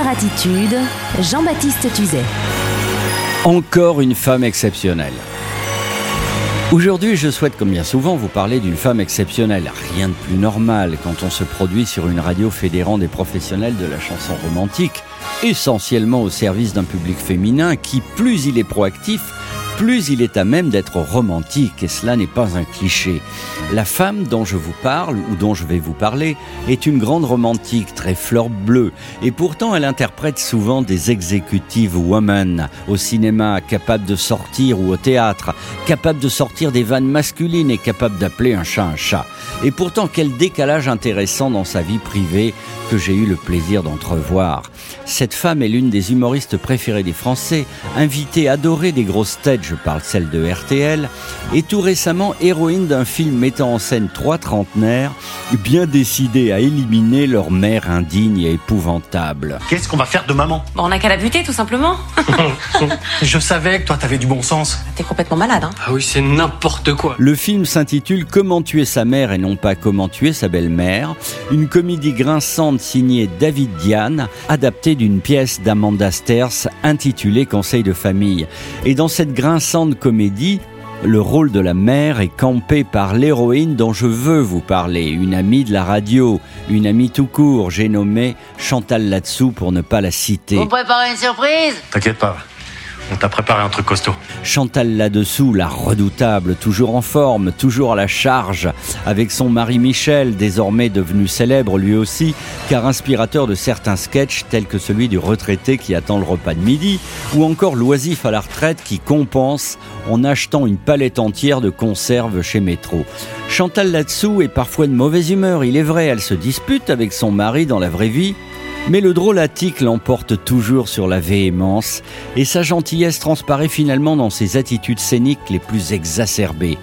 Crooner Attitude, Jean-Baptiste Tuzet. Encore une femme exceptionnelle. Aujourd'hui, je souhaite, comme bien souvent, vous parler d'une femme exceptionnelle. Rien de plus normal quand on se produit sur une radio fédérant des professionnels de la chanson romantique, essentiellement au service d'un public féminin qui, plus il est proactif, plus il est à même d'être romantique, et cela n'est pas un cliché. La femme dont je vous parle, ou dont je vais vous parler, est une grande romantique, très fleur bleue, et pourtant elle interprète souvent des executive women au cinéma, capable de sortir ou au théâtre, capable de sortir des vannes masculines et capable d'appeler un chat un chat. Et pourtant quel décalage intéressant dans sa vie privée que j'ai eu le plaisir d'entrevoir. Cette femme est l'une des humoristes préférées des Français, invitée adorée des grosses têtes, je parle celle de RTL, et tout récemment héroïne d'un film mettant en scène trois trentenaires, bien décidés à éliminer leur mère indigne et épouvantable. Qu'est-ce qu'on va faire de maman? Bon, on n'a qu'à la buter, tout simplement. Je savais que toi t'avais du bon sens. T'es complètement malade, hein Ah oui, c'est n'importe quoi. Le film s'intitule Comment tuer sa mère et non pas Comment tuer sa belle-mère, une comédie grinçante signée David Diane, adaptée d'une pièce d'Amanda Sters intitulée Conseil de famille. Et dans cette grinçante comédie, le rôle de la mère est campé par l'héroïne dont je veux vous parler, une amie de la radio, une amie tout court, j'ai nommé Chantal Latsou pour ne pas la citer. Vous préparez une surprise? T'inquiète pas, on t'a préparé un truc costaud. Chantal là-dessous, la redoutable, toujours en forme, toujours à la charge, avec son mari Michel, désormais devenu célèbre lui aussi, car inspirateur de certains sketchs tels que celui du retraité qui attend le repas de midi, ou encore l'oisif à la retraite qui compense en achetant une palette entière de conserves chez Métro. Chantal là-dessous est parfois de mauvaise humeur, il est vrai, elle se dispute avec son mari dans la vraie vie, mais le drôlatique l'emporte toujours sur la véhémence, et sa gentillesse transparaît finalement dans ses attitudes scéniques les plus exacerbées.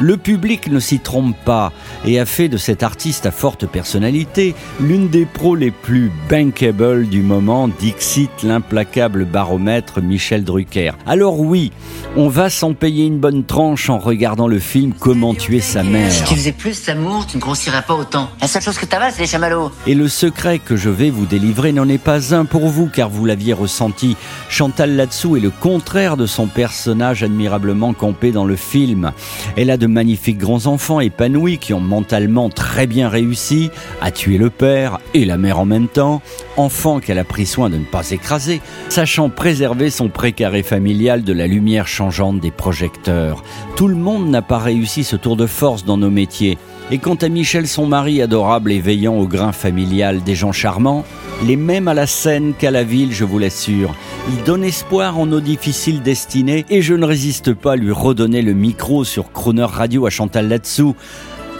Le public ne s'y trompe pas et a fait de cet artiste à forte personnalité l'une des pros les plus bankable du moment, Dixit l'implacable baromètre Michel Drucker. Alors oui, on va s'en payer une bonne tranche en regardant le film Comment tuer sa mère. Si tu faisais plus d'amour, tu ne grossirais pas autant. La seule chose que t'avales, c'est les chamallows. Et le secret que je vais vous délivrer n'en est pas un pour vous, car vous l'aviez ressenti. Chantal Latsou est le contraire de son personnage admirablement campé dans le film. Elle a de magnifiques grands enfants épanouis qui ont mentalement très bien réussi à tuer le père et la mère en même temps, enfant qu'elle a pris soin de ne pas écraser, sachant préserver son précaré familial de la lumière changeante des projecteurs. Tout le monde n'a pas réussi ce tour de force dans nos métiers. Et quant à Michel, son mari adorable et veillant au grain familial des gens charmants, les mêmes à la scène qu'à la ville, je vous l'assure. Il donne espoir en nos difficiles destinées et je ne résiste pas à lui redonner le micro sur Crooner Radio à Chantal Latsou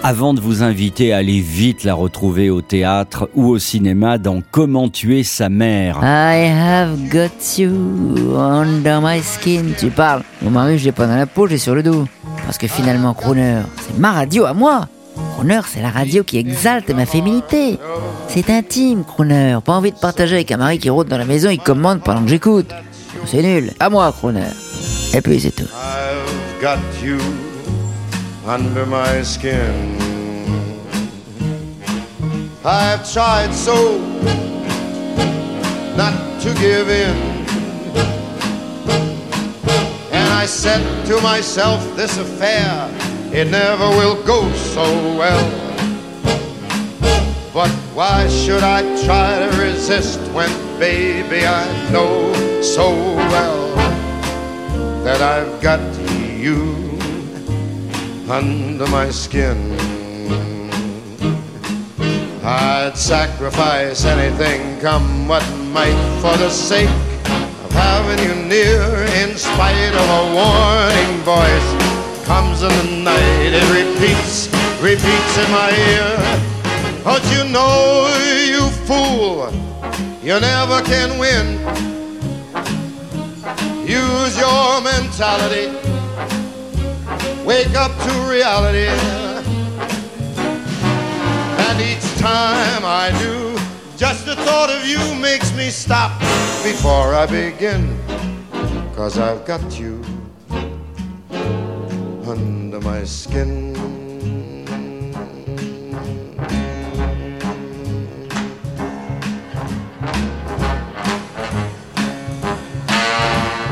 avant de vous inviter à aller vite la retrouver au théâtre ou au cinéma dans Comment tuer sa mère. I have got you under my skin. Tu parles. Mon mari, je l'ai pas dans la peau, j'ai sur le dos. Parce que finalement, Crooner, c'est ma radio à moi. Crooner, c'est la radio qui exalte ma féminité. C'est intime, Crooner. Pas envie de partager avec un mari qui rôde dans la maison, il commande pendant que j'écoute. C'est nul. À moi, Crooner. Et puis c'est tout. I've got you under my skin. I've tried so not to give in. And I said to myself, this affair, it never will go so well. But why should I try to resist when, baby, I know so well that I've got you under my skin? I'd sacrifice anything, come what might, for the sake of having you near. In spite of a warning voice, comes in the night, it repeats, repeats in my ear. But you know, you fool, you never can win. Use your mentality, wake up to reality. And each time I do, just the thought of you makes me stop before I begin. Cause I've got you under my skin.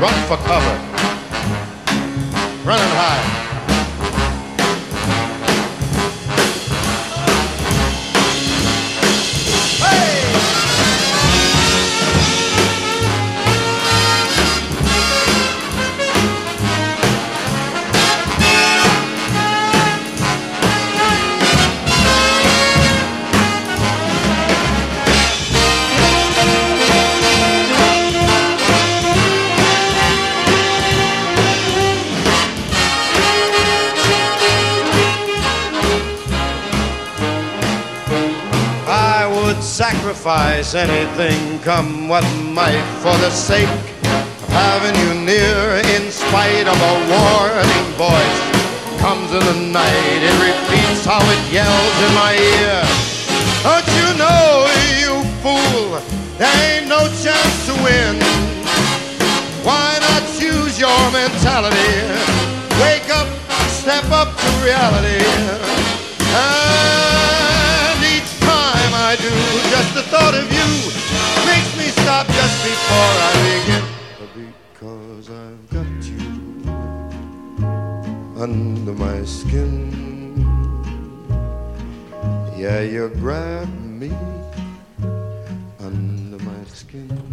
Run for cover. Running high. Sacrifice anything, come what might, for the sake of having you near. In spite of a warning voice, comes in the night. It repeats how it yells in my ear. Don't you know, you fool? There ain't no chance to win. Why not choose your mentality? Wake up, step up to reality. And just the thought of you makes me stop just before I begin. Because I've got you under my skin. Yeah, you grab me under my skin.